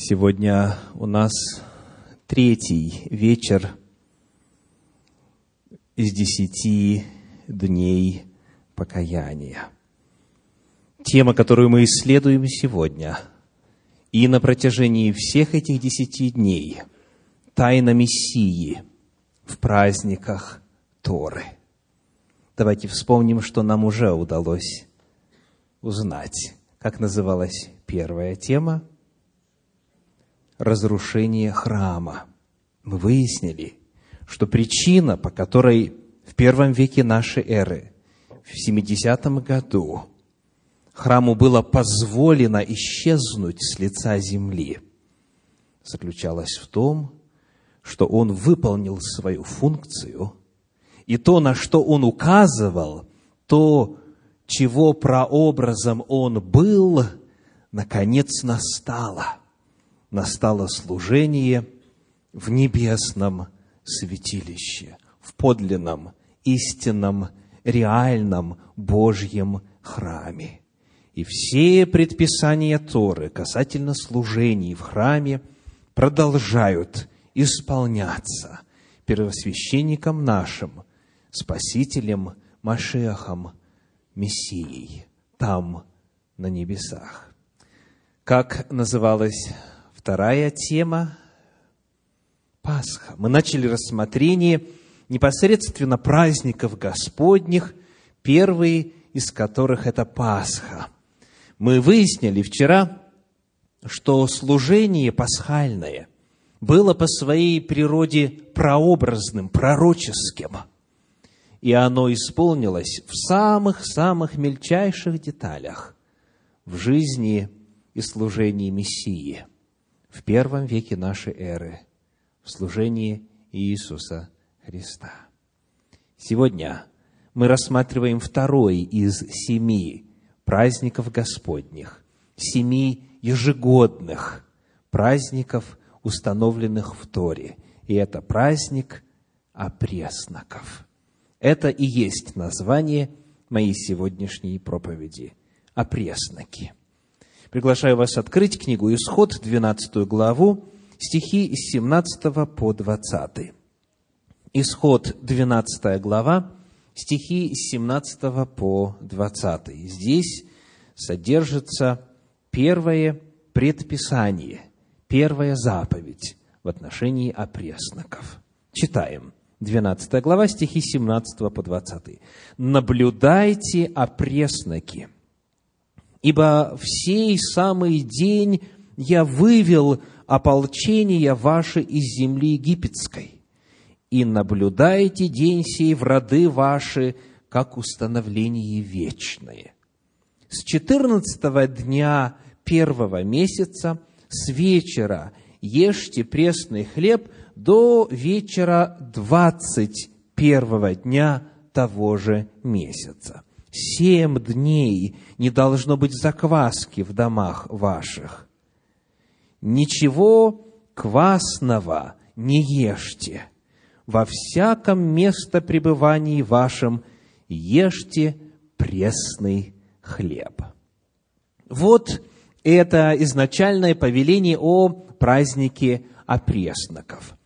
Сегодня у нас третий вечер из десяти дней покаяния. Тема, которую мы исследуем сегодня и на протяжении всех этих десяти дней – тайна Мессии в праздниках Торы. Давайте вспомним, что нам уже удалось узнать, как называлась первая тема – разрушение храма. Мы выяснили, что причина, по которой в первом веке нашей эры, в 70 году, храму было позволено исчезнуть с лица земли, заключалась в том, что он выполнил свою функцию, и то, на что он указывал, то, чего прообразом он был, наконец настало – настало служение в небесном святилище, в подлинном, истинном, реальном Божьем храме. И все предписания Торы касательно служений в храме продолжают исполняться первосвященником нашим, Спасителем Машехом, Мессией, там, на небесах. Как называлась Вторая тема – Пасха. Мы начали рассмотрение непосредственно праздников Господних, первый из которых – это Пасха. Мы выяснили вчера, что служение пасхальное было по своей природе прообразным, пророческим, и оно исполнилось в самых-самых мельчайших деталях в жизни и служении Мессии – в первом веке нашей эры в служении Иисуса Христа. Сегодня мы рассматриваем второй из семи праздников Господних, семи ежегодных праздников, установленных в Торе. И это праздник опресноков. Это и есть название моей сегодняшней проповеди – опресноки – Приглашаю вас открыть книгу «Исход», 12 главу, стихи с 17 по 20. Исход, 12 глава, стихи с 17 по 20. Здесь содержится первое предписание, первая заповедь в отношении опресноков. Читаем. 12 глава, стихи 17 по 20. «Наблюдайте опресноки, Ибо в сей самый день я вывел ополчение ваше из земли египетской, и наблюдайте день сей в роды ваши, как установление вечное. С четырнадцатого дня первого месяца, с вечера ешьте пресный хлеб до вечера двадцать первого дня того же месяца семь дней не должно быть закваски в домах ваших. Ничего квасного не ешьте. Во всяком место пребывании вашем ешьте пресный хлеб. Вот это изначальное повеление о празднике опресноков.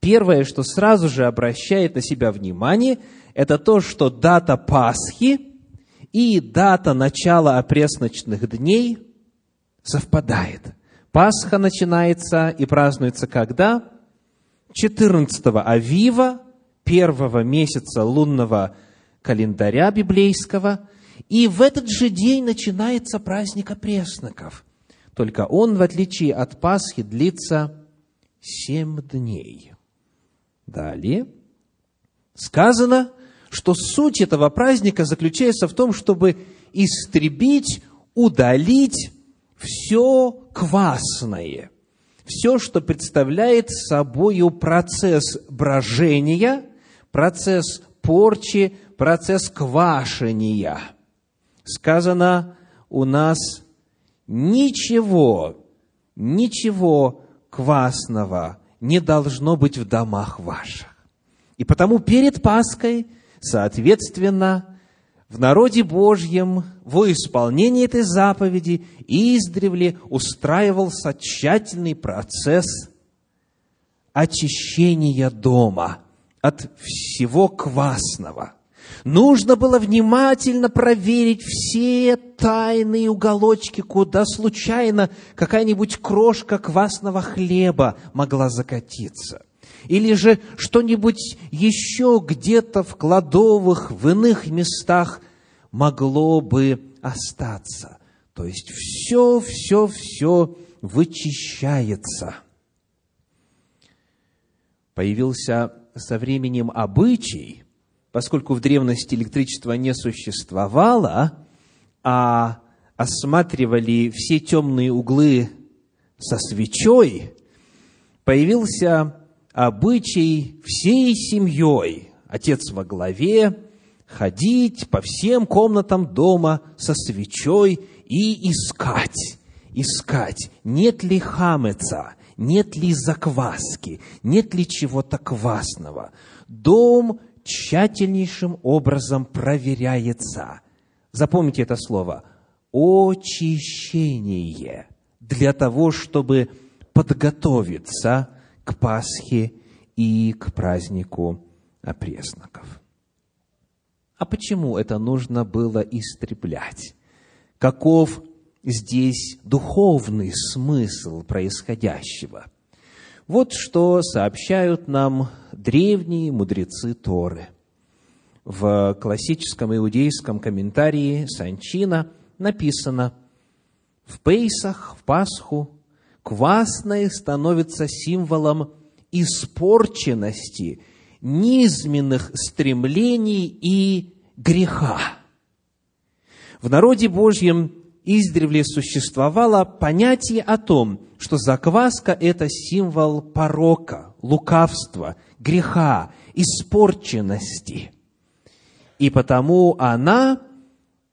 Первое, что сразу же обращает на себя внимание, это то, что дата Пасхи и дата начала опресночных дней совпадает. Пасха начинается и празднуется когда? 14 Авива, первого месяца лунного календаря библейского, и в этот же день начинается праздник опресноков. Только он, в отличие от Пасхи, длится семь дней. Далее сказано, что суть этого праздника заключается в том, чтобы истребить, удалить все квасное, все, что представляет собой процесс брожения, процесс порчи, процесс квашения. Сказано у нас ничего, ничего квасного не должно быть в домах ваших. И потому перед Пасхой Соответственно, в народе Божьем во исполнении этой заповеди издревле устраивался тщательный процесс очищения дома от всего квасного. Нужно было внимательно проверить все тайные уголочки, куда случайно какая-нибудь крошка квасного хлеба могла закатиться. Или же что-нибудь еще где-то в кладовых, в иных местах могло бы остаться. То есть все, все, все вычищается. Появился со временем обычай, поскольку в древности электричества не существовало, а осматривали все темные углы со свечой, появился обычай всей семьей, отец во главе, ходить по всем комнатам дома со свечой и искать, искать, нет ли хамеца, нет ли закваски, нет ли чего-то квасного. Дом тщательнейшим образом проверяется. Запомните это слово. Очищение. Для того, чтобы подготовиться к Пасхе и к празднику опресноков. А почему это нужно было истреблять? Каков здесь духовный смысл происходящего? Вот что сообщают нам древние мудрецы Торы. В классическом иудейском комментарии Санчина написано «В Пейсах, в Пасху, квасное становится символом испорченности, низменных стремлений и греха. В народе Божьем издревле существовало понятие о том, что закваска – это символ порока, лукавства, греха, испорченности. И потому она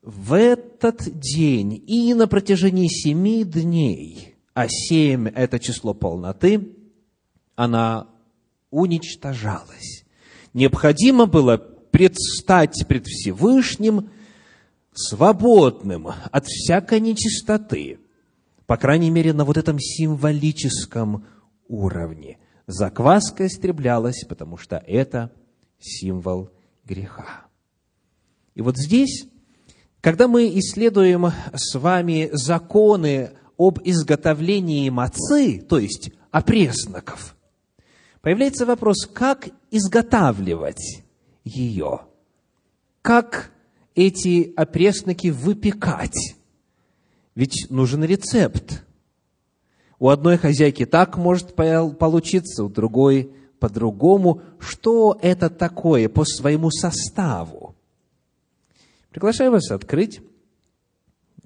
в этот день и на протяжении семи дней – а семь – это число полноты, она уничтожалась. Необходимо было предстать пред Всевышним свободным от всякой нечистоты, по крайней мере, на вот этом символическом уровне. Закваска истреблялась, потому что это символ греха. И вот здесь, когда мы исследуем с вами законы об изготовлении мацы, то есть опресноков, появляется вопрос, как изготавливать ее? Как эти опресноки выпекать? Ведь нужен рецепт. У одной хозяйки так может получиться, у другой по-другому. Что это такое по своему составу? Приглашаю вас открыть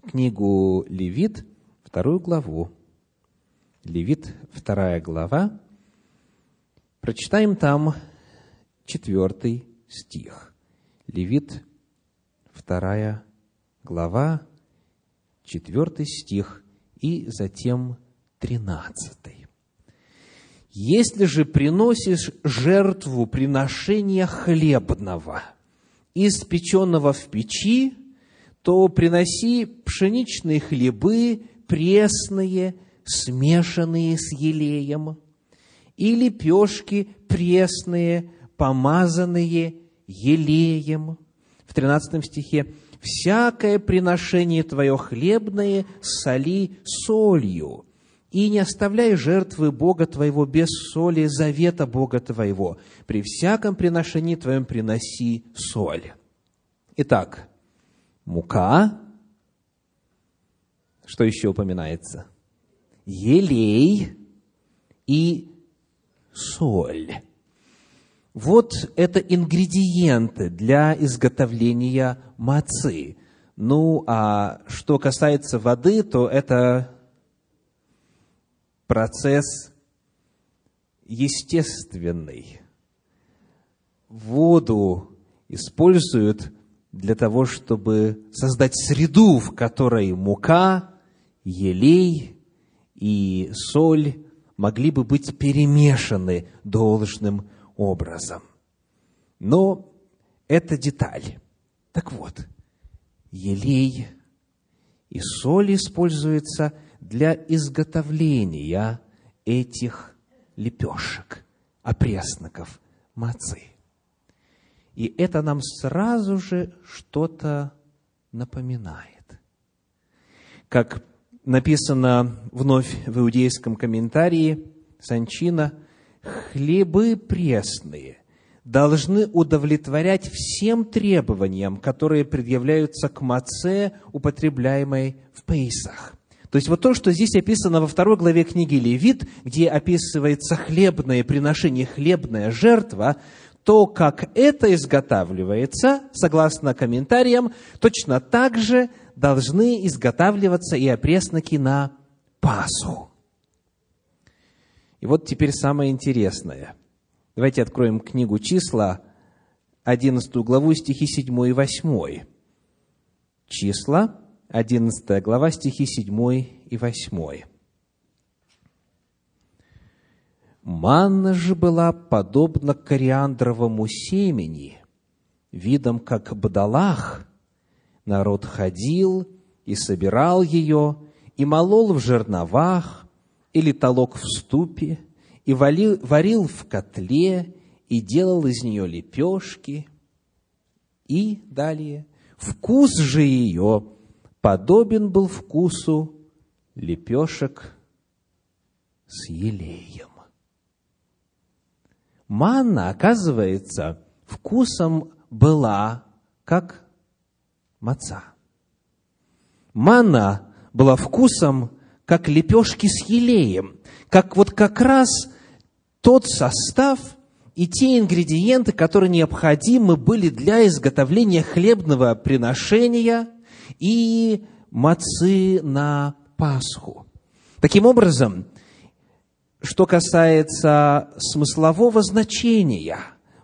книгу Левит, вторую главу. Левит, вторая глава. Прочитаем там четвертый стих. Левит, вторая глава, четвертый стих и затем тринадцатый. Если же приносишь жертву приношения хлебного, испеченного в печи, то приноси пшеничные хлебы, пресные, смешанные с елеем, и лепешки пресные, помазанные елеем. В 13 стихе «Всякое приношение твое хлебное соли солью, и не оставляй жертвы Бога твоего без соли завета Бога твоего. При всяком приношении твоем приноси соль». Итак, мука, что еще упоминается? Елей и соль. Вот это ингредиенты для изготовления мацы. Ну, а что касается воды, то это процесс естественный. Воду используют для того, чтобы создать среду, в которой мука елей и соль могли бы быть перемешаны должным образом. Но это деталь. Так вот, елей и соль используется для изготовления этих лепешек, опресноков, мацы. И это нам сразу же что-то напоминает. Как написано вновь в иудейском комментарии Санчина, хлебы пресные должны удовлетворять всем требованиям, которые предъявляются к маце, употребляемой в Пейсах. То есть вот то, что здесь описано во второй главе книги Левит, где описывается хлебное приношение, хлебная жертва, то, как это изготавливается, согласно комментариям, точно так же должны изготавливаться и опресноки на Пасху. И вот теперь самое интересное. Давайте откроем книгу числа, 11 главу, стихи 7 и 8. Числа, 11 глава, стихи 7 и 8. Манна же была подобна кориандровому семени, видом как бадалах. Народ ходил и собирал ее, и молол в жерновах, или толок в ступе, и варил, варил в котле, и делал из нее лепешки. И далее, вкус же ее подобен был вкусу лепешек с елеем. Манна, оказывается, вкусом была как маца. Манна была вкусом как лепешки с елеем, как вот как раз тот состав и те ингредиенты, которые необходимы были для изготовления хлебного приношения и мацы на Пасху. Таким образом, что касается смыслового значения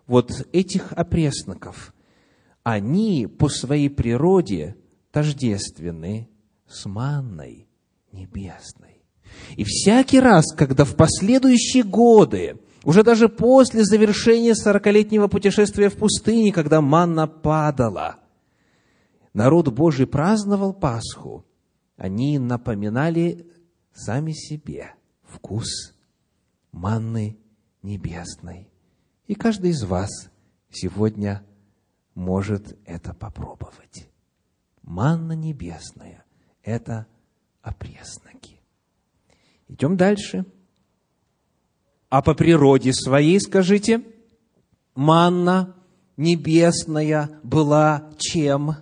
вот этих опресноков, они по своей природе тождественны с манной небесной. И всякий раз, когда в последующие годы, уже даже после завершения сорокалетнего путешествия в пустыне, когда манна падала, народ Божий праздновал Пасху, они напоминали сами себе вкус манны небесной. И каждый из вас сегодня может это попробовать. Манна небесная – это опресноки. Идем дальше. А по природе своей, скажите, манна небесная была чем?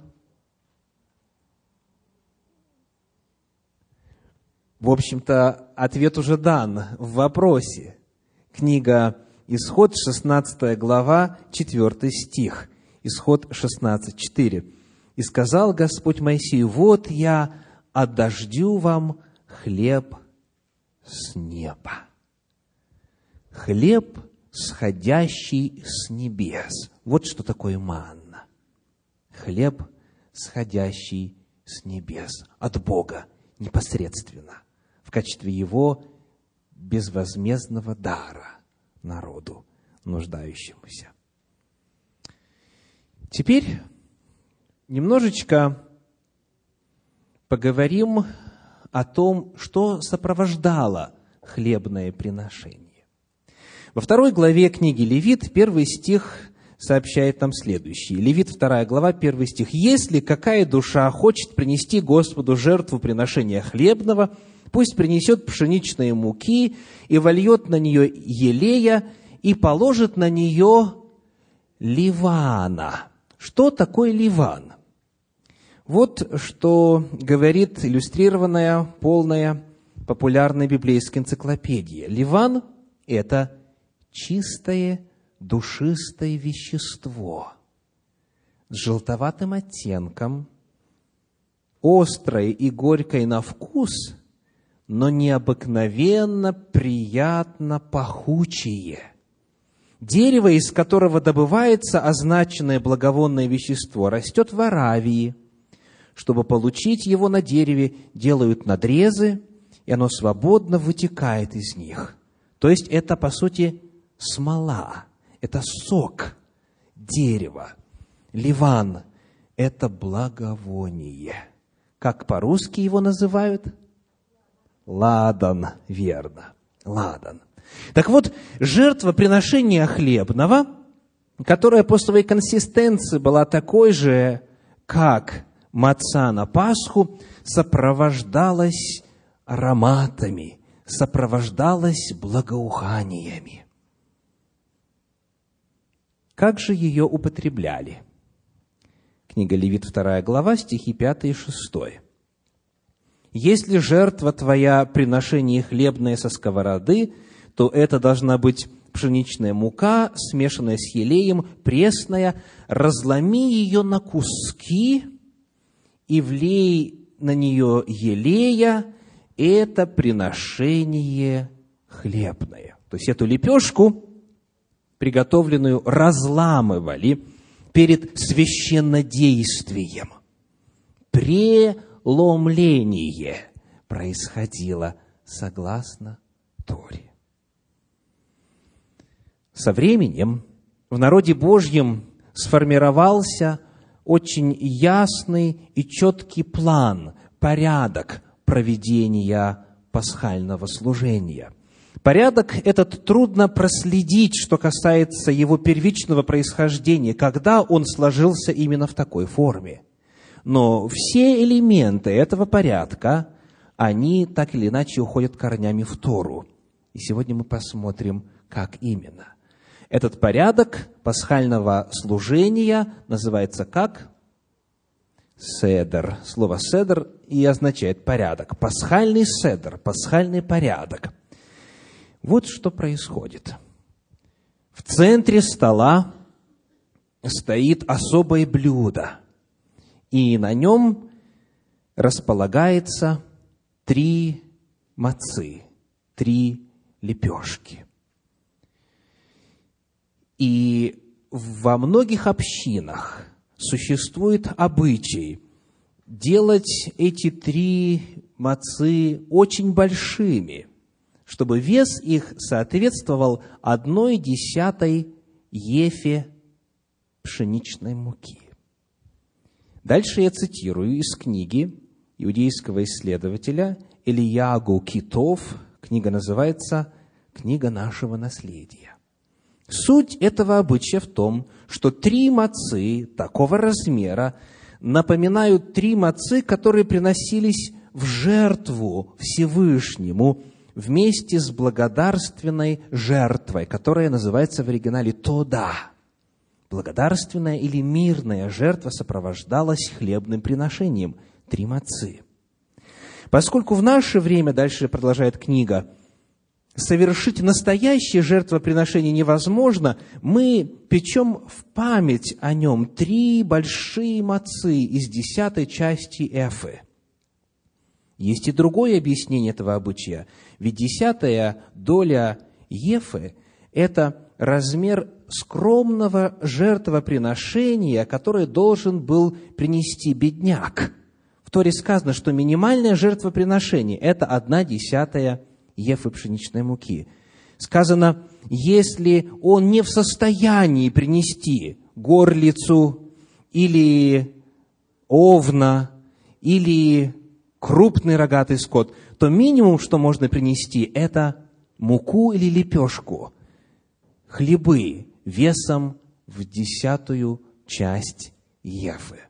В общем-то, ответ уже дан в вопросе. Книга Исход, 16 глава, 4 стих. Исход 16, 4. «И сказал Господь Моисею, вот я отдождю вам хлеб с неба». Хлеб, сходящий с небес. Вот что такое манна. Хлеб, сходящий с небес, от Бога непосредственно качестве его безвозмездного дара народу, нуждающемуся. Теперь немножечко поговорим о том, что сопровождало хлебное приношение. Во второй главе книги Левит, первый стих сообщает нам следующее. Левит, вторая глава, первый стих. «Если какая душа хочет принести Господу жертву приношения хлебного, пусть принесет пшеничные муки и вольет на нее елея и положит на нее ливана. Что такое ливан? Вот что говорит иллюстрированная, полная, популярная библейская энциклопедия. Ливан – это чистое, душистое вещество с желтоватым оттенком, острое и горькое на вкус, но необыкновенно приятно пахучее. Дерево, из которого добывается означенное благовонное вещество, растет в Аравии. Чтобы получить его на дереве, делают надрезы, и оно свободно вытекает из них. То есть это, по сути, смола, это сок дерева. Ливан – это благовоние. Как по-русски его называют? Ладан, верно, ладан. Так вот, жертва приношения хлебного, которая по своей консистенции была такой же, как маца на Пасху, сопровождалась ароматами, сопровождалась благоуханиями. Как же ее употребляли? Книга Левит, 2 глава, стихи 5 и 6. «Если жертва твоя приношение хлебное со сковороды, то это должна быть пшеничная мука, смешанная с елеем, пресная, разломи ее на куски и влей на нее елея, это приношение хлебное. То есть эту лепешку, приготовленную, разламывали перед священнодействием. Преломление происходило согласно Торе. Со временем в народе Божьем сформировался очень ясный и четкий план, порядок проведения пасхального служения. Порядок этот трудно проследить, что касается его первичного происхождения, когда он сложился именно в такой форме. Но все элементы этого порядка, они так или иначе уходят корнями в Тору. И сегодня мы посмотрим, как именно. Этот порядок пасхального служения называется как? Седер. Слово седер и означает порядок. Пасхальный седер, пасхальный порядок. Вот что происходит. В центре стола стоит особое блюдо, и на нем располагается три мацы, три лепешки. И во многих общинах существует обычай делать эти три мацы очень большими, чтобы вес их соответствовал одной десятой ефе пшеничной муки. Дальше я цитирую из книги иудейского исследователя Ильягу Китов. Книга называется «Книга нашего наследия». Суть этого обычая в том, что три мацы такого размера напоминают три мацы, которые приносились в жертву Всевышнему вместе с благодарственной жертвой, которая называется в оригинале «тода». Благодарственная или мирная жертва сопровождалась хлебным приношением – три мацы. Поскольку в наше время, дальше продолжает книга, совершить настоящее жертвоприношение невозможно, мы печем в память о нем три большие мацы из десятой части эфы. Есть и другое объяснение этого обычая, ведь десятая доля ефы – это размер скромного жертвоприношения, которое должен был принести бедняк. В Торе сказано, что минимальное жертвоприношение – это одна десятая ефы пшеничной муки. Сказано, если он не в состоянии принести горлицу или овна, или крупный рогатый скот, то минимум, что можно принести, это муку или лепешку, хлебы весом в десятую часть ефы.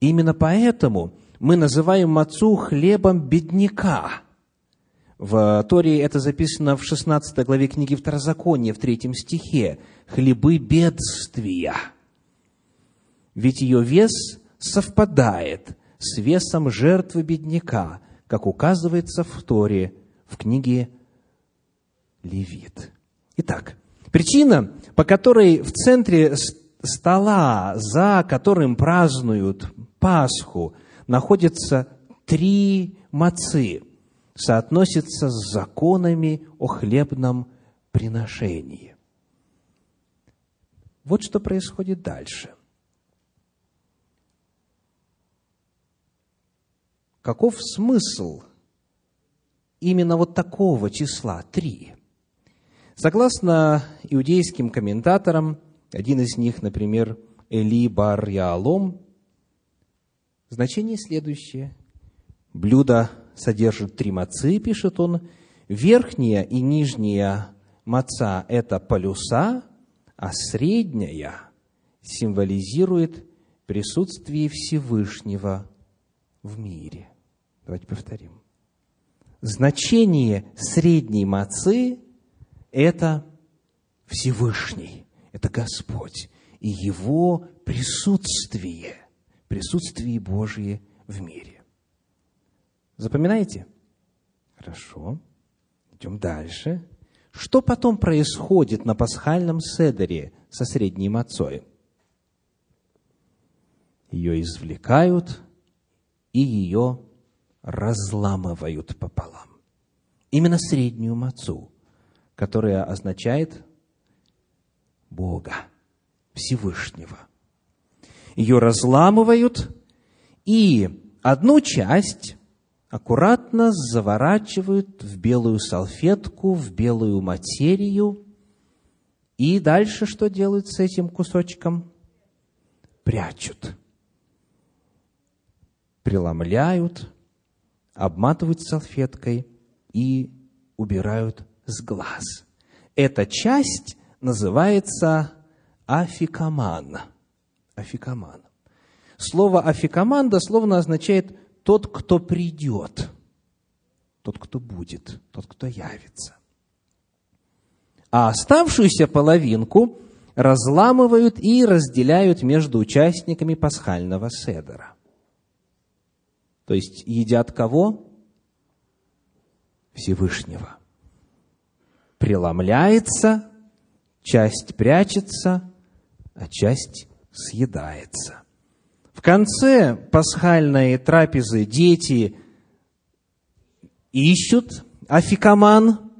Именно поэтому мы называем мацу хлебом бедняка – в Торе это записано в 16 главе книги Второзакония, в третьем стихе. «Хлебы бедствия». Ведь ее вес совпадает с весом жертвы бедняка, как указывается в Торе, в книге Левит. Итак, причина, по которой в центре стола, за которым празднуют Пасху, находятся три мацы – соотносится с законами о хлебном приношении. Вот что происходит дальше. Каков смысл именно вот такого числа три? Согласно иудейским комментаторам, один из них, например, Эли Бар Яалом, Значение следующее. Блюдо содержит три мацы, пишет он. Верхняя и нижняя маца – это полюса, а средняя символизирует присутствие Всевышнего в мире. Давайте повторим. Значение средней мацы – это Всевышний, это Господь и Его присутствие, присутствие Божие в мире. Запоминаете? Хорошо. Идем дальше. Что потом происходит на пасхальном седере со средней мацой? Ее извлекают и ее разламывают пополам. Именно среднюю мацу, которая означает Бога, Всевышнего. Ее разламывают, и одну часть аккуратно заворачивают в белую салфетку, в белую материю. И дальше что делают с этим кусочком? Прячут. Преломляют, обматывают салфеткой и убирают с глаз. Эта часть называется афикаман. Афикаман. Слово афикаман дословно означает тот, кто придет, тот, кто будет, тот, кто явится. А оставшуюся половинку разламывают и разделяют между участниками пасхального седера. То есть едят кого? Всевышнего. Преломляется, часть прячется, а часть съедается. Конце пасхальной трапезы дети ищут афикаман,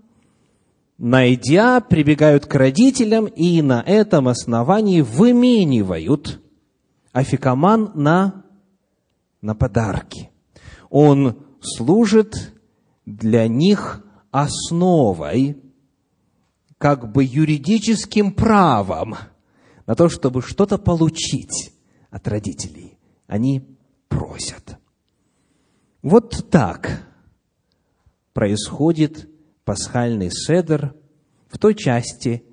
найдя, прибегают к родителям и на этом основании выменивают афикаман на, на подарки. Он служит для них основой, как бы юридическим правом на то, чтобы что-то получить от родителей. Они просят. Вот так происходит пасхальный седр в той части,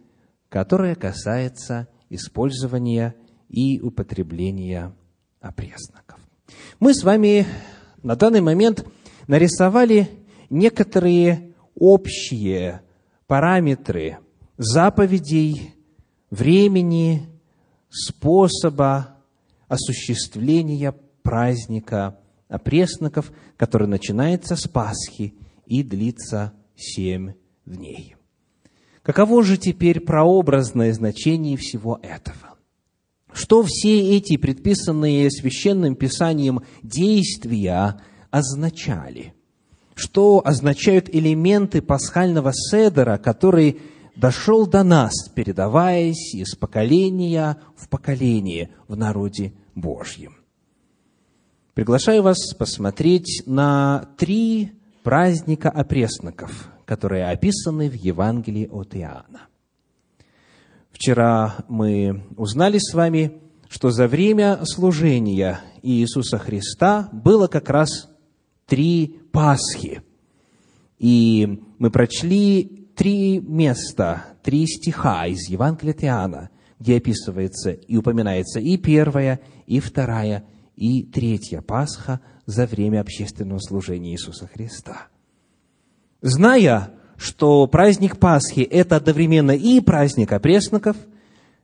которая касается использования и употребления опресноков. Мы с вами на данный момент нарисовали некоторые общие параметры заповедей, времени, способа осуществления праздника опресноков, который начинается с Пасхи и длится семь дней. Каково же теперь прообразное значение всего этого? Что все эти предписанные священным писанием действия означали? Что означают элементы пасхального седера, который дошел до нас, передаваясь из поколения в поколение в народе Божьим. Приглашаю вас посмотреть на три праздника опресноков, которые описаны в Евангелии от Иоанна. Вчера мы узнали с вами, что за время служения Иисуса Христа было как раз три Пасхи. И мы прочли три места, три стиха из Евангелия от Иоанна, где описывается и упоминается и первая, и вторая, и третья Пасха за время общественного служения Иисуса Христа. Зная, что праздник Пасхи – это одновременно и праздник опресноков,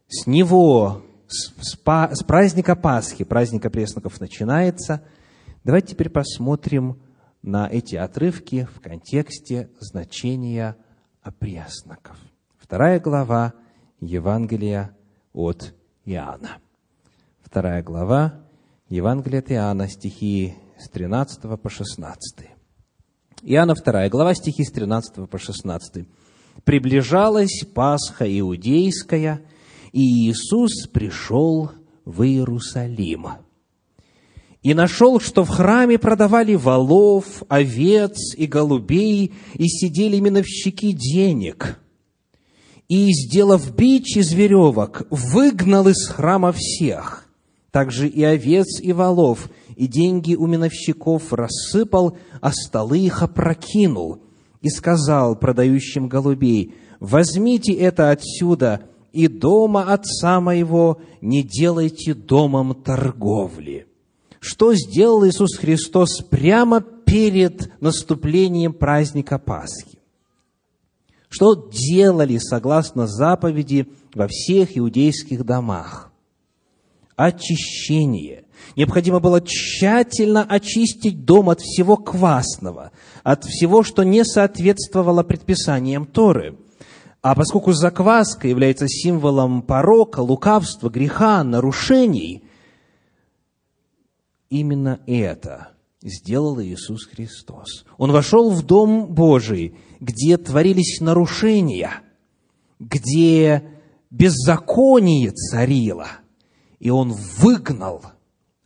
с него, с, с праздника Пасхи, праздник опресноков начинается. Давайте теперь посмотрим на эти отрывки в контексте значения опресноков. Вторая глава Евангелия от Иоанна. Вторая глава Евангелия от Иоанна, стихи с 13 по 16. Иоанна 2 глава, стихи с 13 по 16. «Приближалась Пасха Иудейская, и Иисус пришел в Иерусалим. И нашел, что в храме продавали волов, овец и голубей, и сидели миновщики денег. И, сделав бич из веревок, выгнал из храма всех, также и овец, и волов, и деньги у миновщиков рассыпал, а столы их опрокинул, и сказал продающим голубей, «Возьмите это отсюда, и дома отца моего не делайте домом торговли». Что сделал Иисус Христос прямо перед наступлением праздника Пасхи? Что делали согласно заповеди во всех иудейских домах? Очищение. Необходимо было тщательно очистить дом от всего квасного, от всего, что не соответствовало предписаниям Торы. А поскольку закваска является символом порока, лукавства, греха, нарушений, именно это сделал Иисус Христос. Он вошел в Дом Божий, где творились нарушения, где беззаконие царило, и Он выгнал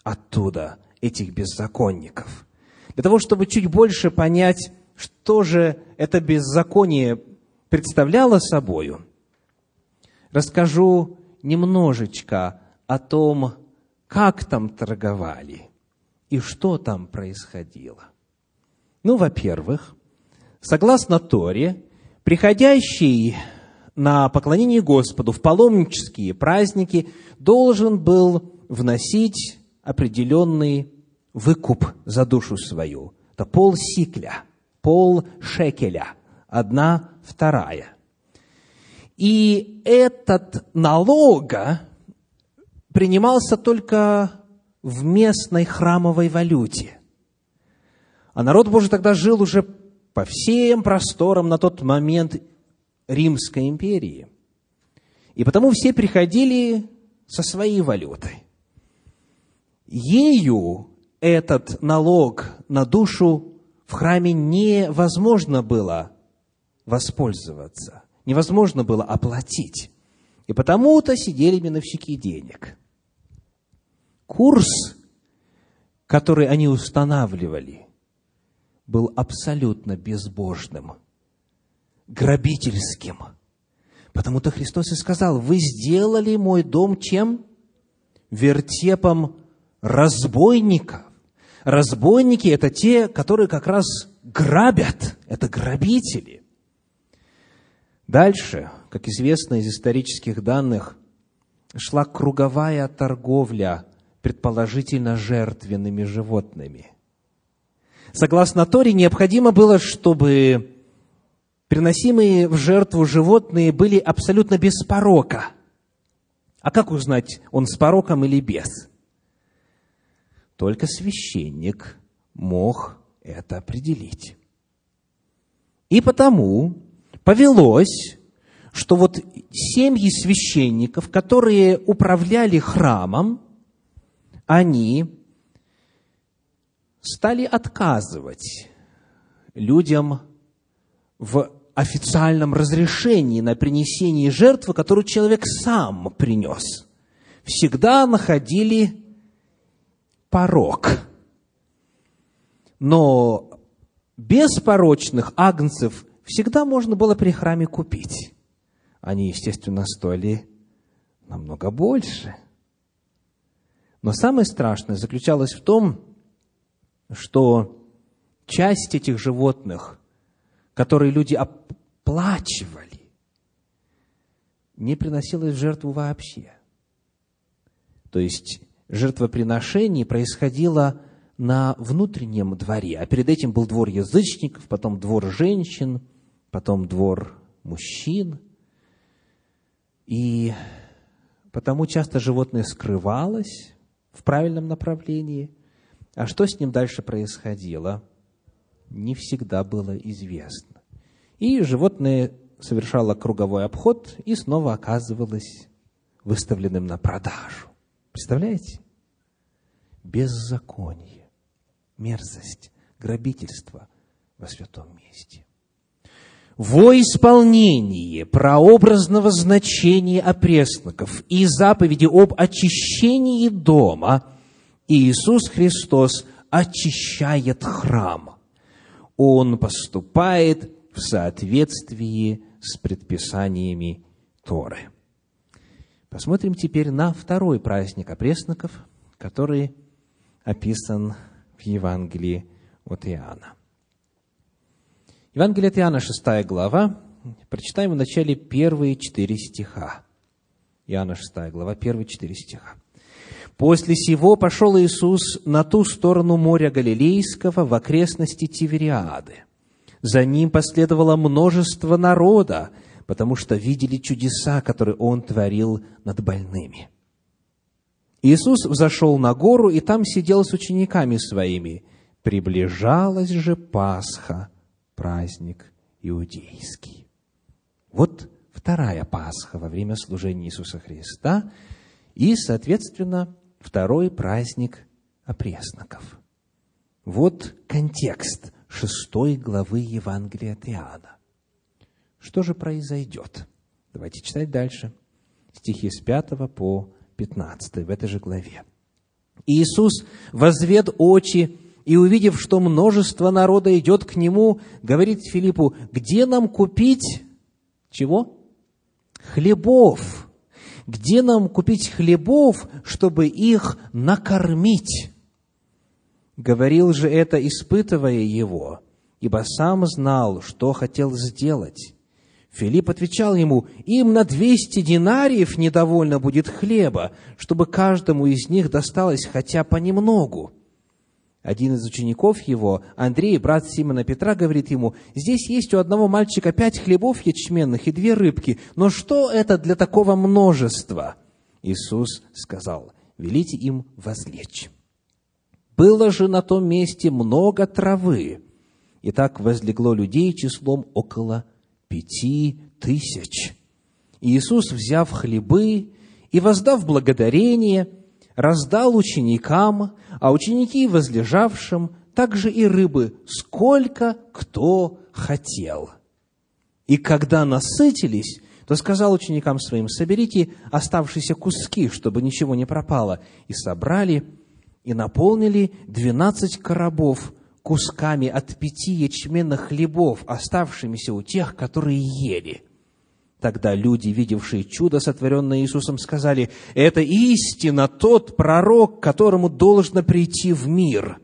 оттуда этих беззаконников. Для того, чтобы чуть больше понять, что же это беззаконие представляло собою, расскажу немножечко о том, как там торговали и что там происходило. Ну, во-первых, согласно Торе, приходящий на поклонение Господу в паломнические праздники должен был вносить определенный выкуп за душу свою. Это пол сикля, пол шекеля, одна вторая. И этот налога принимался только в местной храмовой валюте. А народ Божий тогда жил уже по всем просторам на тот момент Римской империи. И потому все приходили со своей валютой. Ею этот налог на душу в храме невозможно было воспользоваться, невозможно было оплатить. И потому-то сидели миновщики денег. Курс, который они устанавливали, был абсолютно безбожным, грабительским. Потому-то Христос и сказал, вы сделали мой дом чем? Вертепом разбойников. Разбойники – это те, которые как раз грабят, это грабители. Дальше, как известно из исторических данных, шла круговая торговля, предположительно жертвенными животными. Согласно Торе, необходимо было, чтобы приносимые в жертву животные были абсолютно без порока. А как узнать, он с пороком или без? Только священник мог это определить. И потому повелось, что вот семьи священников, которые управляли храмом, они стали отказывать людям в официальном разрешении на принесение жертвы, которую человек сам принес. Всегда находили порог. Но беспорочных агнцев всегда можно было при храме купить. Они, естественно, стоили намного больше. Но самое страшное заключалось в том, что часть этих животных, которые люди оплачивали, не приносилась в жертву вообще. То есть жертвоприношений происходило на внутреннем дворе, а перед этим был двор язычников, потом двор женщин, потом двор мужчин. И потому часто животное скрывалось в правильном направлении, а что с ним дальше происходило, не всегда было известно. И животное совершало круговой обход и снова оказывалось выставленным на продажу. Представляете? Беззаконие, мерзость, грабительство во святом месте. Во исполнение прообразного значения опресноков и заповеди об очищении дома Иисус Христос очищает храм. Он поступает в соответствии с предписаниями Торы. Посмотрим теперь на второй праздник опресноков, который описан в Евангелии от Иоанна. Евангелие от Иоанна, 6 глава, прочитаем в начале первые четыре стиха. Иоанна 6 глава, первые четыре стиха. После сего пошел Иисус на ту сторону моря Галилейского в окрестности Тивериады. За ним последовало множество народа, потому что видели чудеса, которые Он творил над больными. Иисус взошел на гору и там сидел с учениками своими. Приближалась же Пасха, праздник иудейский. Вот вторая Пасха во время служения Иисуса Христа и, соответственно, второй праздник опресноков. Вот контекст шестой главы Евангелия от Иоанна. Что же произойдет? Давайте читать дальше. Стихи с 5 по 15 в этой же главе. Иисус возвед очи и, увидев, что множество народа идет к Нему, говорит Филиппу, где нам купить чего? Хлебов где нам купить хлебов, чтобы их накормить? Говорил же это, испытывая его, ибо сам знал, что хотел сделать. Филипп отвечал ему, им на двести динариев недовольно будет хлеба, чтобы каждому из них досталось хотя понемногу. Один из учеников его, Андрей, брат Симона Петра, говорит ему, «Здесь есть у одного мальчика пять хлебов ячменных и две рыбки, но что это для такого множества?» Иисус сказал, «Велите им возлечь». Было же на том месте много травы, и так возлегло людей числом около пяти тысяч. Иисус, взяв хлебы и воздав благодарение, раздал ученикам, а ученики возлежавшим также и рыбы, сколько кто хотел. И когда насытились, то сказал ученикам своим, соберите оставшиеся куски, чтобы ничего не пропало. И собрали, и наполнили двенадцать коробов кусками от пяти ячменных хлебов, оставшимися у тех, которые ели – Тогда люди, видевшие чудо, сотворенное Иисусом, сказали, это истина, тот пророк, которому должно прийти в мир.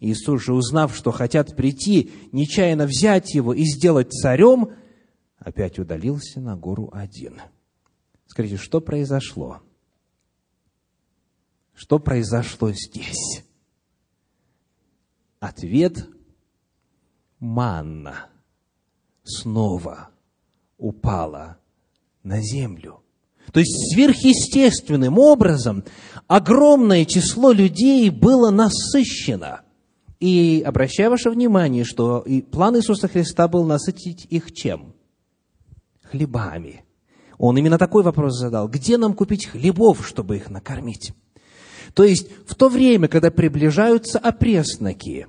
Иисус же, узнав, что хотят прийти, нечаянно взять его и сделать царем, опять удалился на гору один. Скажите, что произошло? Что произошло здесь? Ответ – манна. Снова – упала на землю. То есть сверхъестественным образом огромное число людей было насыщено. И обращаю ваше внимание, что и план Иисуса Христа был насытить их чем? Хлебами. Он именно такой вопрос задал. Где нам купить хлебов, чтобы их накормить? То есть, в то время, когда приближаются опресноки,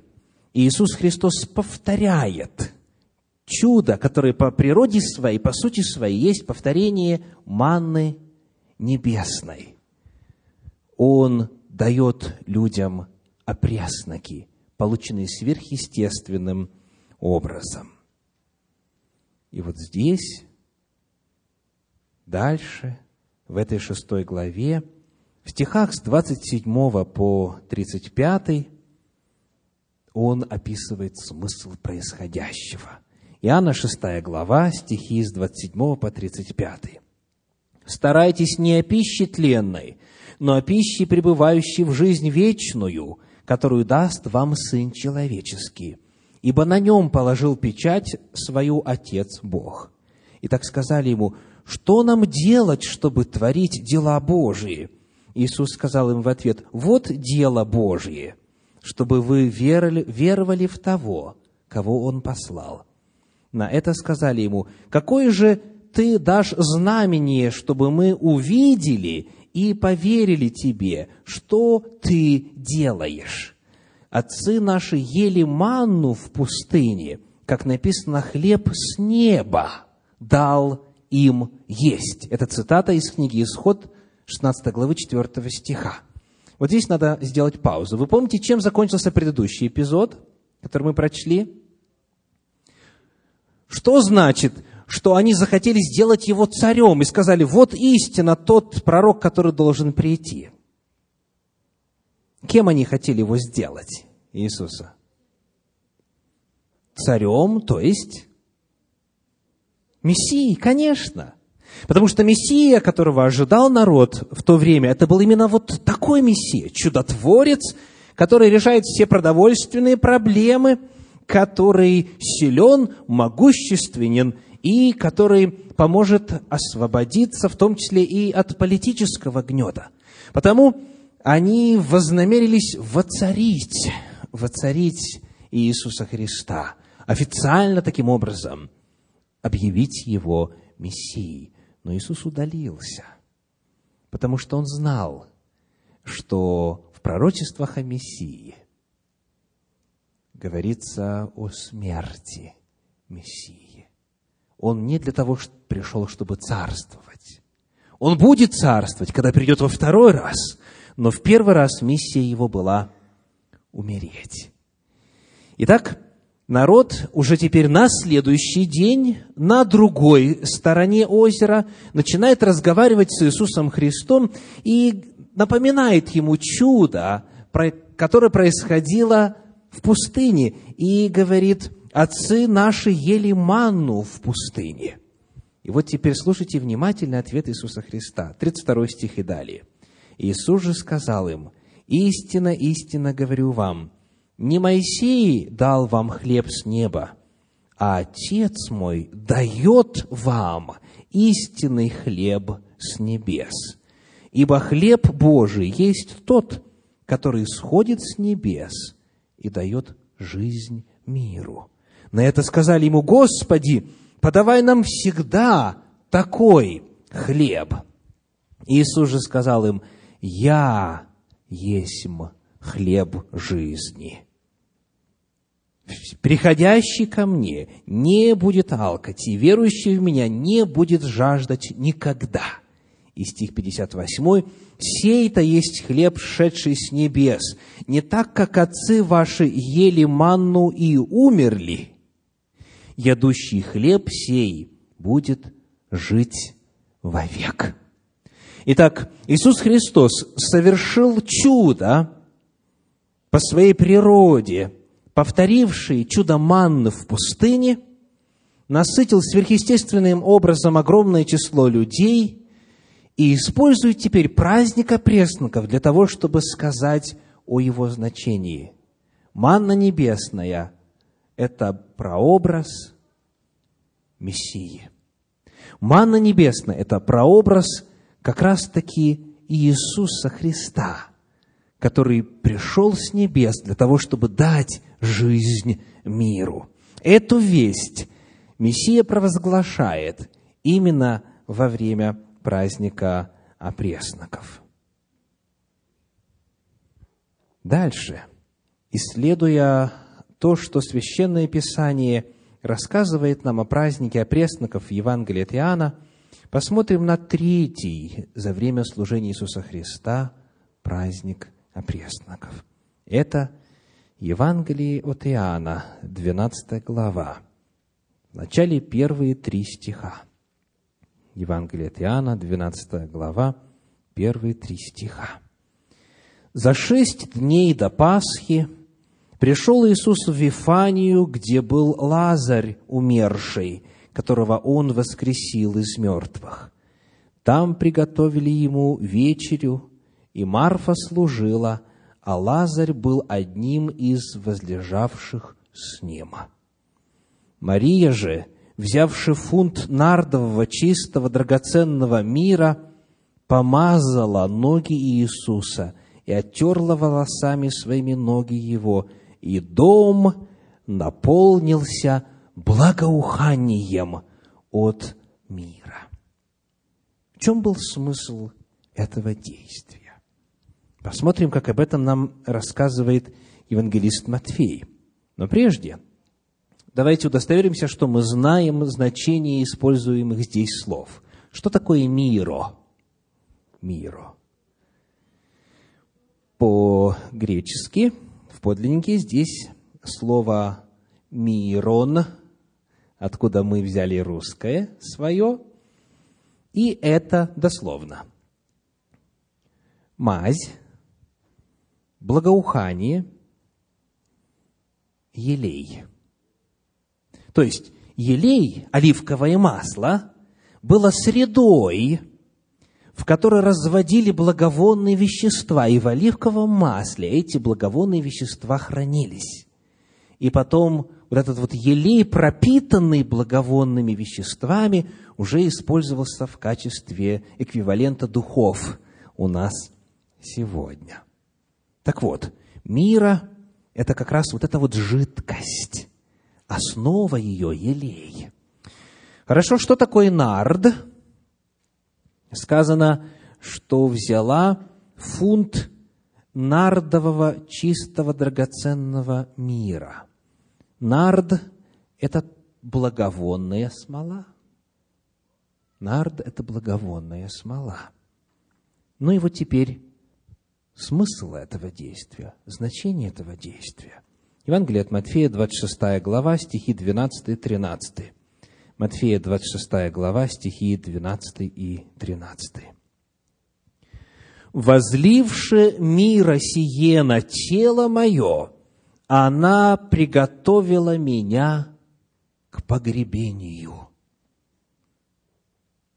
Иисус Христос повторяет чудо, которое по природе своей, по сути своей, есть повторение манны небесной. Он дает людям опресноки, полученные сверхъестественным образом. И вот здесь, дальше, в этой шестой главе, в стихах с 27 по 35 он описывает смысл происходящего – Иоанна 6 глава, стихи с 27 по 35. «Старайтесь не о пище тленной, но о пище, пребывающей в жизнь вечную, которую даст вам Сын Человеческий, ибо на нем положил печать свою Отец Бог». И так сказали ему, что нам делать, чтобы творить дела Божии? Иисус сказал им в ответ, вот дело Божие, чтобы вы веровали, веровали в того, кого Он послал. На это сказали ему, какое же ты дашь знамение, чтобы мы увидели и поверили тебе, что ты делаешь? Отцы наши ели манну в пустыне, как написано, хлеб с неба дал им есть. Это цитата из книги «Исход», 16 главы 4 стиха. Вот здесь надо сделать паузу. Вы помните, чем закончился предыдущий эпизод, который мы прочли? Что значит, что они захотели сделать его царем и сказали, вот истина, тот пророк, который должен прийти? Кем они хотели его сделать, Иисуса? Царем, то есть Мессией, конечно. Потому что Мессия, которого ожидал народ в то время, это был именно вот такой Мессия, чудотворец, который решает все продовольственные проблемы, который силен, могущественен и который поможет освободиться, в том числе и от политического гнета. Потому они вознамерились воцарить, воцарить Иисуса Христа, официально таким образом объявить Его Мессией. Но Иисус удалился, потому что Он знал, что в пророчествах о Мессии говорится о смерти Мессии. Он не для того что пришел, чтобы царствовать. Он будет царствовать, когда придет во второй раз, но в первый раз миссия его была умереть. Итак, народ уже теперь на следующий день на другой стороне озера начинает разговаривать с Иисусом Христом и напоминает ему чудо, которое происходило в пустыне, и говорит, отцы наши ели манну в пустыне. И вот теперь слушайте внимательно ответ Иисуса Христа, 32 стих и далее. Иисус же сказал им, «Истинно, истинно говорю вам, не Моисей дал вам хлеб с неба, а Отец мой дает вам истинный хлеб с небес. Ибо хлеб Божий есть тот, который сходит с небес и дает жизнь миру. На это сказали ему, Господи, подавай нам всегда такой хлеб. Иисус же сказал им, Я есмь хлеб жизни. Приходящий ко мне не будет алкать, и верующий в меня не будет жаждать никогда. И стих 58. «Сей-то есть хлеб, шедший с небес, не так, как отцы ваши ели манну и умерли. Ядущий хлеб сей будет жить вовек». Итак, Иисус Христос совершил чудо по своей природе – повторивший чудо манны в пустыне, насытил сверхъестественным образом огромное число людей и использует теперь праздник опресноков для того, чтобы сказать о его значении. Манна небесная – это прообраз Мессии. Манна небесная – это прообраз как раз-таки Иисуса Христа – который пришел с небес для того, чтобы дать жизнь миру. Эту весть Мессия провозглашает именно во время праздника опресноков. Дальше, исследуя то, что Священное Писание рассказывает нам о празднике опресноков в Евангелии от Иоанна, посмотрим на третий за время служения Иисуса Христа праздник опресноков. Это Евангелие от Иоанна, 12 глава, в начале первые три стиха. Евангелие от Иоанна, 12 глава, первые три стиха. За шесть дней до Пасхи пришел Иисус в Вифанию, где был Лазарь умерший, которого Он воскресил из мертвых. Там приготовили ему вечерю, и Марфа служила, а Лазарь был одним из возлежавших с ним. Мария же, взявши фунт нардового чистого драгоценного мира, помазала ноги Иисуса и оттерла волосами своими ноги его, и дом наполнился благоуханием от мира. В чем был смысл этого действия? Посмотрим, как об этом нам рассказывает евангелист Матфей. Но прежде, давайте удостоверимся, что мы знаем значение используемых здесь слов. Что такое миро? Миро. По-гречески, в подлиннике, здесь слово «мирон», откуда мы взяли русское свое, и это дословно. Мазь, благоухание, елей. То есть, елей, оливковое масло, было средой, в которой разводили благовонные вещества, и в оливковом масле эти благовонные вещества хранились. И потом вот этот вот елей, пропитанный благовонными веществами, уже использовался в качестве эквивалента духов у нас сегодня. Так вот, мира – это как раз вот эта вот жидкость, основа ее – елей. Хорошо, что такое нард? Сказано, что взяла фунт нардового чистого драгоценного мира. Нард – это благовонная смола. Нард – это благовонная смола. Ну и вот теперь смысл этого действия, значение этого действия. Евангелие от Матфея, 26 глава, стихи 12 и 13. Матфея, 26 глава, стихи 12 и 13. «Возливши мира сие на тело мое, она приготовила меня к погребению».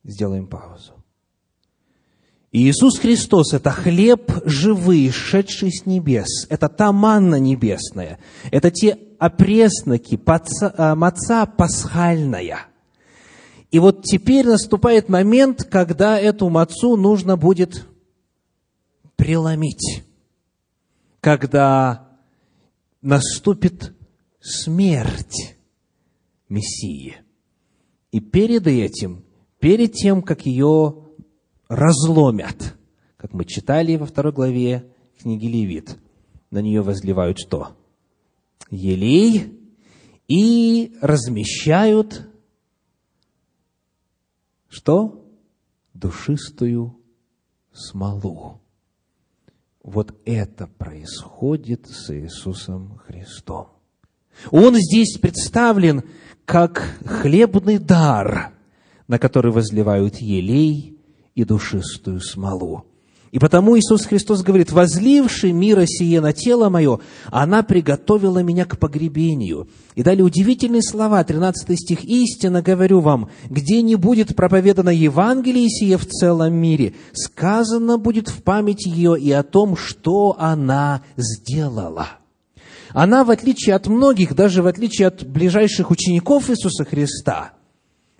Сделаем паузу. Иисус Христос – это хлеб живый, шедший с небес. Это та манна небесная. Это те опресноки, паца, а, маца пасхальная. И вот теперь наступает момент, когда эту мацу нужно будет преломить. Когда наступит смерть Мессии. И перед этим, перед тем, как ее разломят, как мы читали во второй главе книги Левит. На нее возливают что? Елей и размещают что? Душистую смолу. Вот это происходит с Иисусом Христом. Он здесь представлен как хлебный дар, на который возливают елей и душистую смолу. И потому Иисус Христос говорит, возливший мира сие на тело мое, она приготовила меня к погребению. И далее удивительные слова, 13 стих, «Истинно говорю вам, где не будет проповедано Евангелие сие в целом мире, сказано будет в память ее и о том, что она сделала». Она, в отличие от многих, даже в отличие от ближайших учеников Иисуса Христа,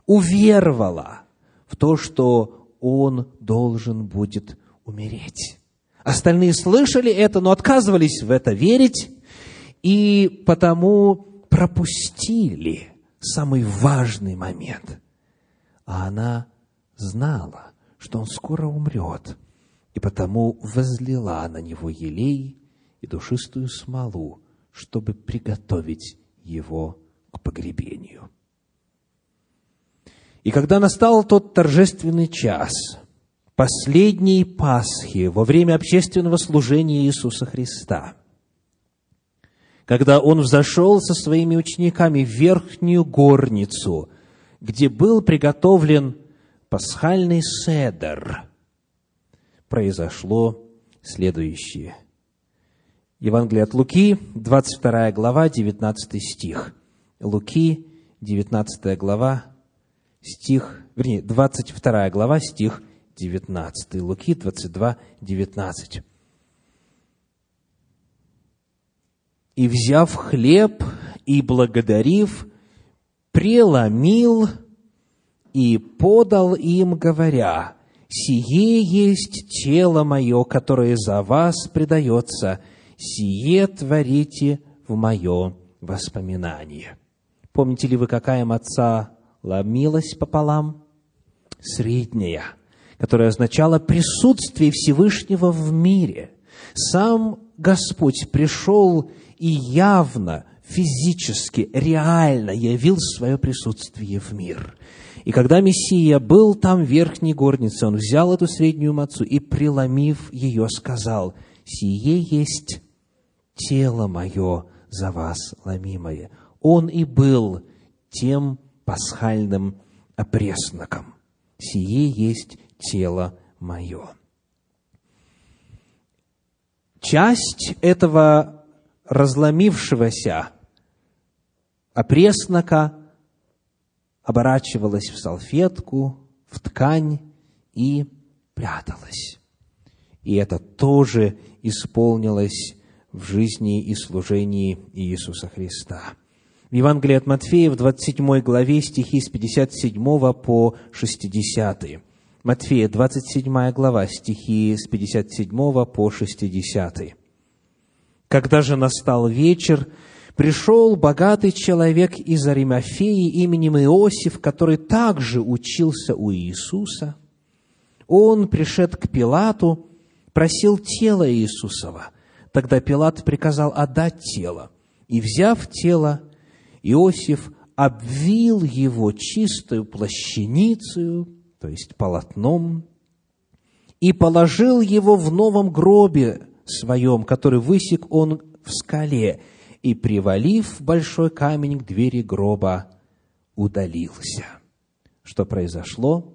уверовала в то, что он должен будет умереть. Остальные слышали это, но отказывались в это верить, и потому пропустили самый важный момент. А она знала, что он скоро умрет, и потому возлила на него елей и душистую смолу, чтобы приготовить его к погребению. И когда настал тот торжественный час, последней Пасхи, во время общественного служения Иисуса Христа, когда Он взошел со своими учениками в верхнюю горницу, где был приготовлен пасхальный седер, произошло следующее. Евангелие от Луки, 22 глава, 19 стих. Луки, 19 глава, стих, вернее, 22 глава, стих 19. Луки 22, 19. «И, взяв хлеб и благодарив, преломил и подал им, говоря, «Сие есть тело мое, которое за вас предается, сие творите в мое воспоминание». Помните ли вы, какая маца ломилась пополам, средняя, которая означала присутствие Всевышнего в мире. Сам Господь пришел и явно, физически, реально явил свое присутствие в мир. И когда Мессия был там в верхней горнице, он взял эту среднюю мацу и, преломив ее, сказал, «Сие есть тело мое за вас ломимое». Он и был тем пасхальным опресноком. Сие есть тело мое. часть этого разломившегося опреснока оборачивалась в салфетку, в ткань и пряталась. И это тоже исполнилось в жизни и служении Иисуса Христа. В Евангелии от Матфея в 27 главе стихи с 57 по 60. Матфея, 27 глава, стихи с 57 по 60. «Когда же настал вечер, пришел богатый человек из Аримафеи именем Иосиф, который также учился у Иисуса. Он, пришед к Пилату, просил тело Иисусова. Тогда Пилат приказал отдать тело. И, взяв тело, Иосиф обвил его чистую плащаницею, то есть полотном, и положил его в новом гробе своем, который высек он в скале, и, привалив большой камень к двери гроба, удалился. Что произошло?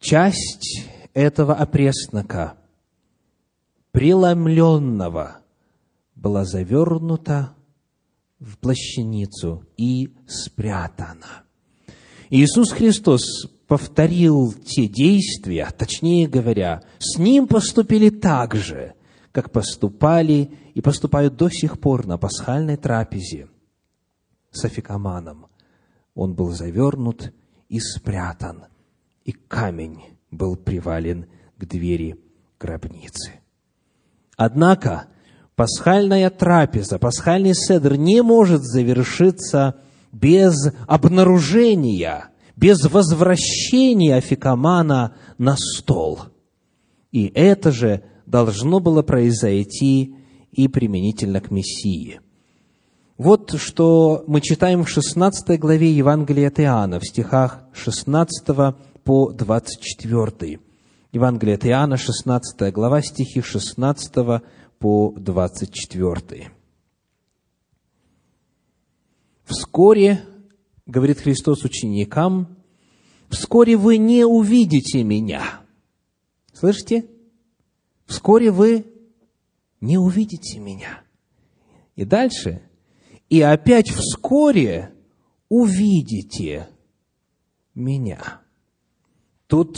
Часть этого опреснока, преломленного, была завернута в плащаницу и спрятана. Иисус Христос повторил те действия, точнее говоря, с Ним поступили так же, как поступали и поступают до сих пор на пасхальной трапезе с Афикаманом. Он был завернут и спрятан, и камень был привален к двери гробницы. Однако, пасхальная трапеза, пасхальный седр не может завершиться без обнаружения, без возвращения Афикамана на стол. И это же должно было произойти и применительно к Мессии. Вот что мы читаем в 16 главе Евангелия от Иоанна, в стихах 16 по 24. Евангелие от Иоанна, 16 глава, стихи 16 по 24. «Вскоре, — говорит Христос ученикам, — вскоре вы не увидите Меня». Слышите? Вскоре вы не увидите Меня. И дальше. И опять вскоре увидите Меня. Тут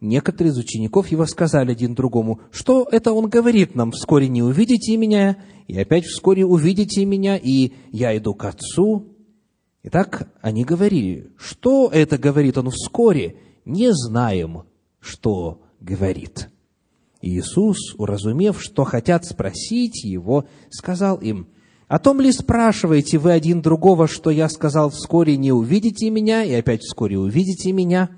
некоторые из учеников его сказали один другому, что это он говорит нам, вскоре не увидите меня, и опять вскоре увидите меня, и я иду к Отцу. Итак, они говорили, что это говорит он вскоре, не знаем, что говорит. Иисус, уразумев, что хотят спросить его, сказал им, «О том ли спрашиваете вы один другого, что я сказал, вскоре не увидите меня, и опять вскоре увидите меня?»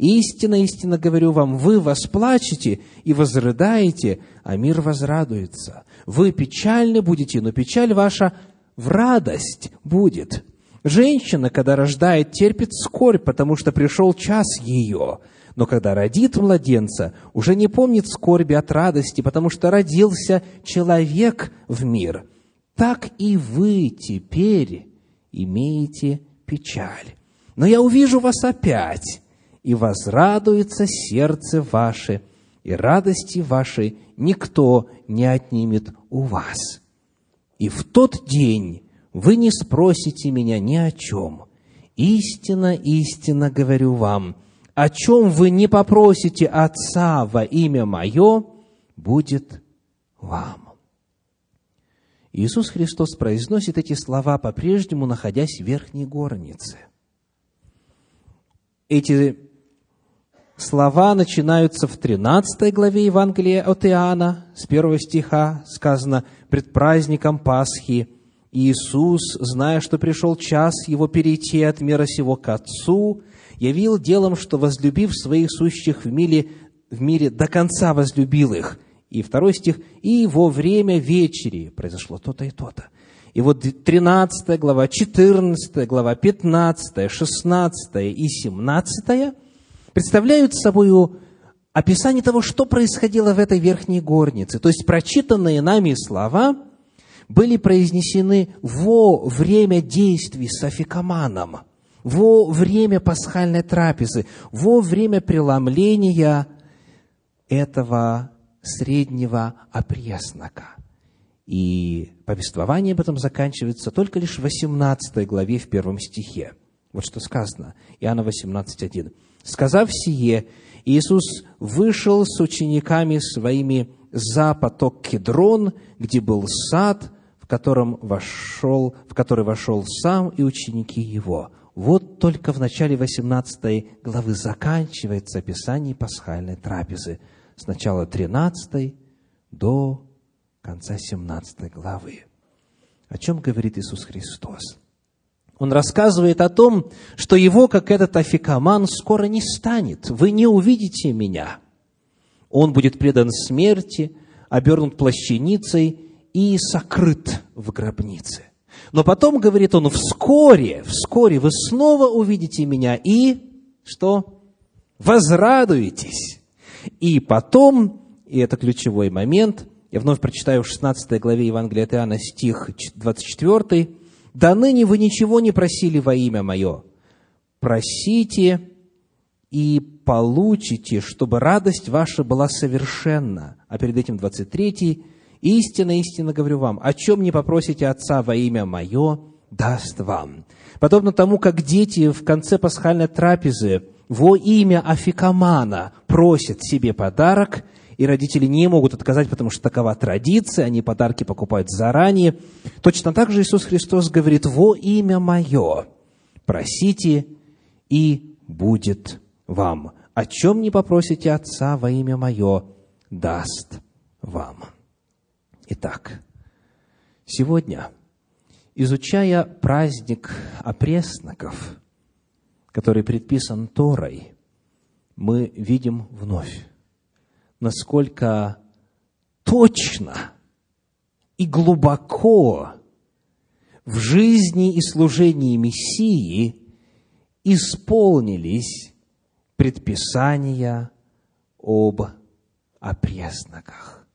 Истинно, истинно говорю вам, вы восплачете и возрыдаете, а мир возрадуется. Вы печальны будете, но печаль ваша в радость будет. Женщина, когда рождает, терпит скорбь, потому что пришел час ее. Но когда родит младенца, уже не помнит скорби от радости, потому что родился человек в мир. Так и вы теперь имеете печаль. Но я увижу вас опять, и возрадуется сердце ваше, и радости вашей никто не отнимет у вас. И в тот день вы не спросите меня ни о чем. Истинно, истинно говорю вам, о чем вы не попросите Отца во имя Мое, будет вам. Иисус Христос произносит эти слова, по-прежнему находясь в верхней горнице. Эти слова начинаются в 13 главе Евангелия от Иоанна, с первого стиха сказано «Пред праздником Пасхи Иисус, зная, что пришел час Его перейти от мира сего к Отцу, явил делом, что, возлюбив своих сущих в мире, в мире до конца возлюбил их». И второй стих «И во время вечери произошло то-то и то-то». И вот 13 глава, 14 глава, 15, 16 и 17 представляют собой описание того, что происходило в этой верхней горнице. То есть прочитанные нами слова были произнесены во время действий с Афикаманом, во время пасхальной трапезы, во время преломления этого среднего опреснока. И повествование об этом заканчивается только лишь в 18 главе в первом стихе. Вот что сказано, Иоанна 18.1. «Сказав сие, Иисус вышел с учениками своими за поток Кедрон, где был сад, в котором вошел, в который вошел сам и ученики его. Вот только в начале 18 главы заканчивается описание пасхальной трапезы. С начала 13 до конца 17 главы. О чем говорит Иисус Христос? Он рассказывает о том, что его, как этот афикаман, скоро не станет. Вы не увидите меня. Он будет предан смерти, обернут плащаницей и сокрыт в гробнице. Но потом, говорит он, вскоре, вскоре вы снова увидите меня и, что? Возрадуетесь. И потом, и это ключевой момент, я вновь прочитаю в 16 главе Евангелия от Иоанна стих 24, до ныне вы ничего не просили во имя Мое. Просите и получите, чтобы радость ваша была совершенна. А перед этим 23 Истинно, истинно говорю вам, о чем не попросите Отца во имя Мое, даст вам. Подобно тому, как дети в конце пасхальной трапезы во имя Афикамана просят себе подарок, и родители не могут отказать, потому что такова традиция, они подарки покупают заранее. Точно так же Иисус Христос говорит, во имя Мое просите, и будет вам. О чем не попросите Отца во имя Мое, даст вам. Итак, сегодня, изучая праздник опресноков, который предписан Торой, мы видим вновь, насколько точно и глубоко в жизни и служении Мессии исполнились предписания об опресноках.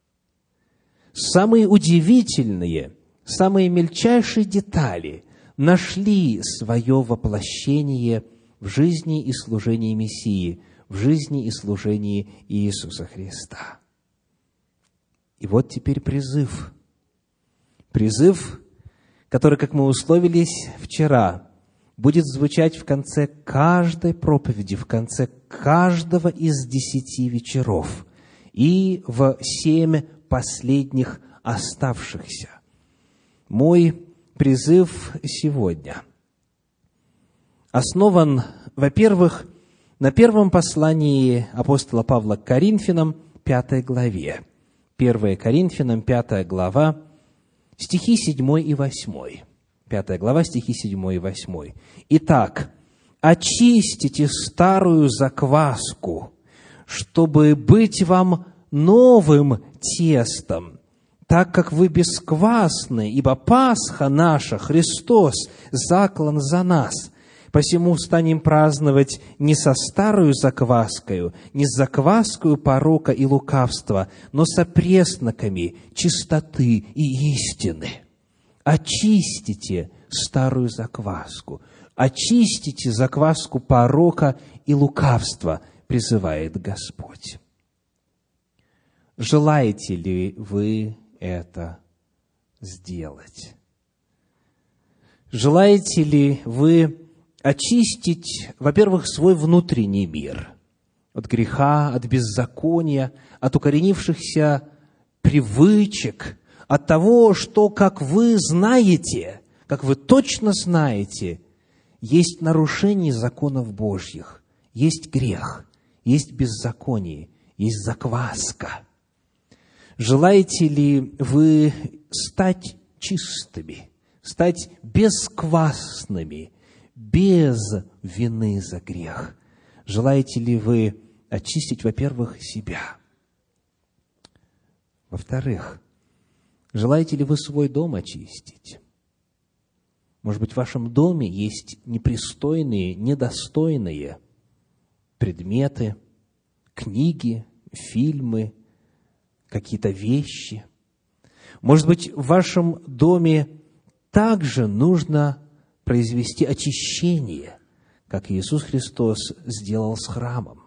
Самые удивительные, самые мельчайшие детали нашли свое воплощение в жизни и служении Мессии – в жизни и служении Иисуса Христа. И вот теперь призыв. Призыв, который, как мы условились вчера, будет звучать в конце каждой проповеди, в конце каждого из десяти вечеров и в семь последних оставшихся. Мой призыв сегодня основан, во-первых, на первом послании апостола Павла к Коринфянам, пятой главе. 1 Коринфянам, пятая глава, стихи 7 и 8. Пятая глава, стихи 7 и 8. Итак, очистите старую закваску, чтобы быть вам новым тестом, так как вы бесквасны, ибо Пасха наша, Христос, заклан за нас – Посему станем праздновать не со старую закваскою, не с закваскою порока и лукавства, но со пресноками чистоты и истины. Очистите старую закваску, очистите закваску порока и лукавства, призывает Господь. Желаете ли вы это сделать? Желаете ли вы очистить, во-первых, свой внутренний мир от греха, от беззакония, от укоренившихся привычек, от того, что, как вы знаете, как вы точно знаете, есть нарушение законов Божьих, есть грех, есть беззаконие, есть закваска. Желаете ли вы стать чистыми, стать бесквасными, без вины за грех. Желаете ли вы очистить, во-первых, себя? Во-вторых, желаете ли вы свой дом очистить? Может быть, в вашем доме есть непристойные, недостойные предметы, книги, фильмы, какие-то вещи. Может быть, в вашем доме также нужно произвести очищение, как Иисус Христос сделал с храмом.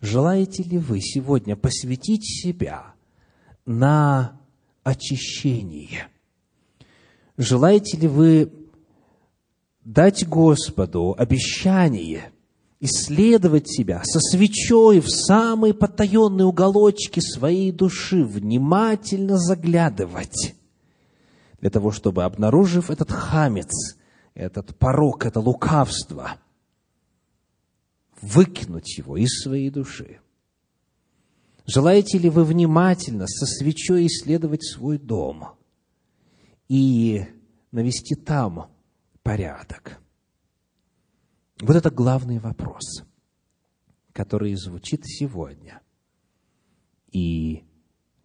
Желаете ли вы сегодня посвятить себя на очищение? Желаете ли вы дать Господу обещание исследовать себя со свечой в самые потаенные уголочки своей души, внимательно заглядывать, для того, чтобы, обнаружив этот хамец, этот порог, это лукавство, выкинуть его из своей души. Желаете ли вы внимательно со свечой исследовать свой дом и навести там порядок? Вот это главный вопрос, который звучит сегодня. И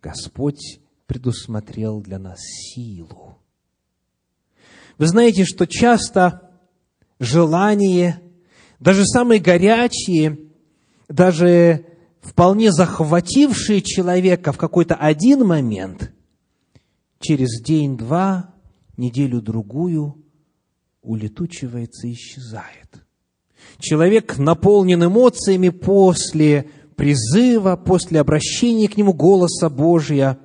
Господь предусмотрел для нас силу. Вы знаете, что часто желание, даже самые горячие, даже вполне захватившие человека в какой-то один момент, через день-два, неделю-другую улетучивается и исчезает. Человек наполнен эмоциями после призыва, после обращения к нему голоса Божия,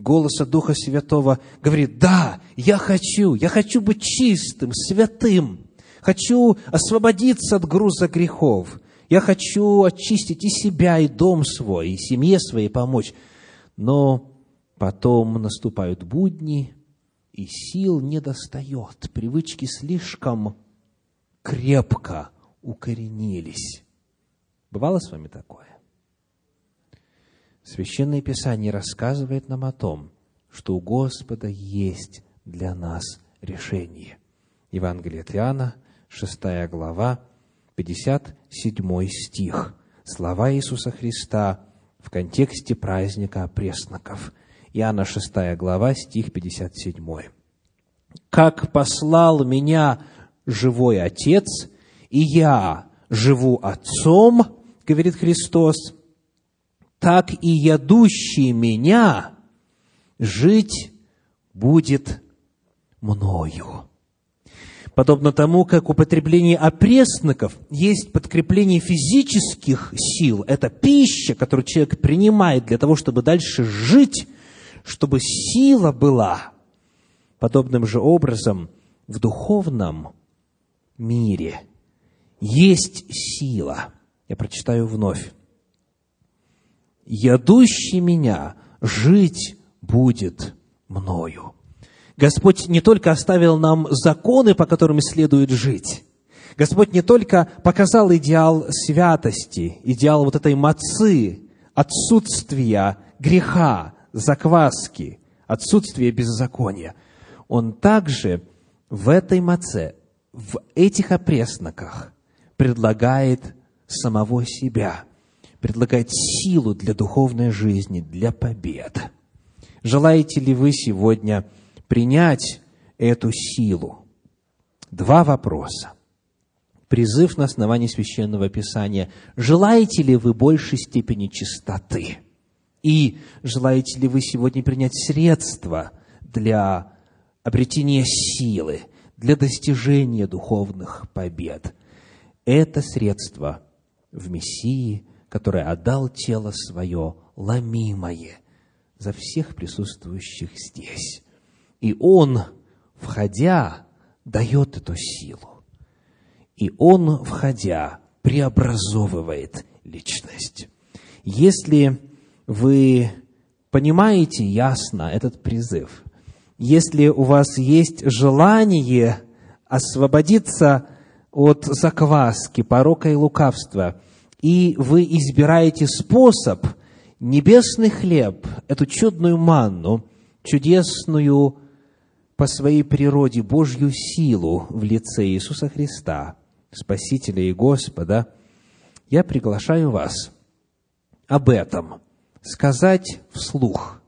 голоса Духа Святого, говорит, да, я хочу, я хочу быть чистым, святым, хочу освободиться от груза грехов, я хочу очистить и себя, и дом свой, и семье своей помочь. Но потом наступают будни, и сил не достает, привычки слишком крепко укоренились. Бывало с вами такое? Священное Писание рассказывает нам о том, что у Господа есть для нас решение. Евангелие от Иоанна, 6 глава, 57 стих. Слова Иисуса Христа в контексте праздника пресноков. Иоанна 6 глава, стих 57. «Как послал меня живой Отец, и я живу Отцом, — говорит Христос, — так и ядущий меня жить будет мною. Подобно тому, как употребление опресноков есть подкрепление физических сил, это пища, которую человек принимает для того, чтобы дальше жить, чтобы сила была. Подобным же образом в духовном мире – есть сила. Я прочитаю вновь. «Ядущий меня жить будет мною». Господь не только оставил нам законы, по которым следует жить, Господь не только показал идеал святости, идеал вот этой мацы, отсутствия греха, закваски, отсутствия беззакония. Он также в этой маце, в этих опресноках предлагает самого себя, предлагает силу для духовной жизни, для побед. Желаете ли вы сегодня принять эту силу? Два вопроса. Призыв на основании Священного Писания. Желаете ли вы большей степени чистоты? И желаете ли вы сегодня принять средства для обретения силы, для достижения духовных побед? это средство в Мессии, который отдал тело свое ломимое за всех присутствующих здесь. И Он, входя, дает эту силу. И Он, входя, преобразовывает личность. Если вы понимаете ясно этот призыв, если у вас есть желание освободиться от закваски, порока и лукавства, и вы избираете способ небесный хлеб, эту чудную манну, чудесную по своей природе Божью силу в лице Иисуса Христа, Спасителя и Господа, я приглашаю вас об этом сказать вслух,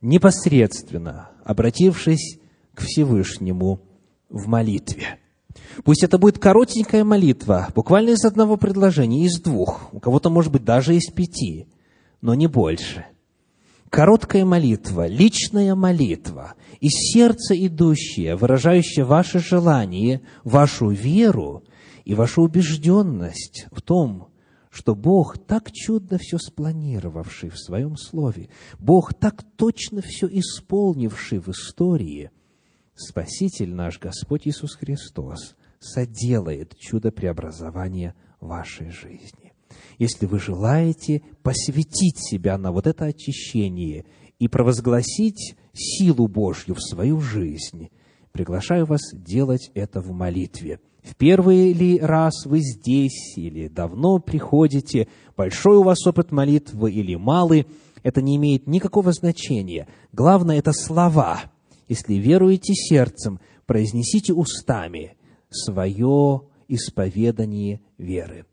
непосредственно обратившись к Всевышнему в молитве. Пусть это будет коротенькая молитва, буквально из одного предложения, из двух, у кого-то, может быть, даже из пяти, но не больше. Короткая молитва, личная молитва, из сердца идущая, выражающая ваше желание, вашу веру и вашу убежденность в том, что Бог, так чудно все спланировавший в Своем Слове, Бог, так точно все исполнивший в истории, Спаситель наш Господь Иисус Христос соделает чудо преобразования вашей жизни. Если вы желаете посвятить себя на вот это очищение и провозгласить силу Божью в свою жизнь, приглашаю вас делать это в молитве – в первый ли раз вы здесь или давно приходите, большой у вас опыт молитвы или малый, это не имеет никакого значения. Главное – это слова. Если веруете сердцем, произнесите устами свое исповедание веры.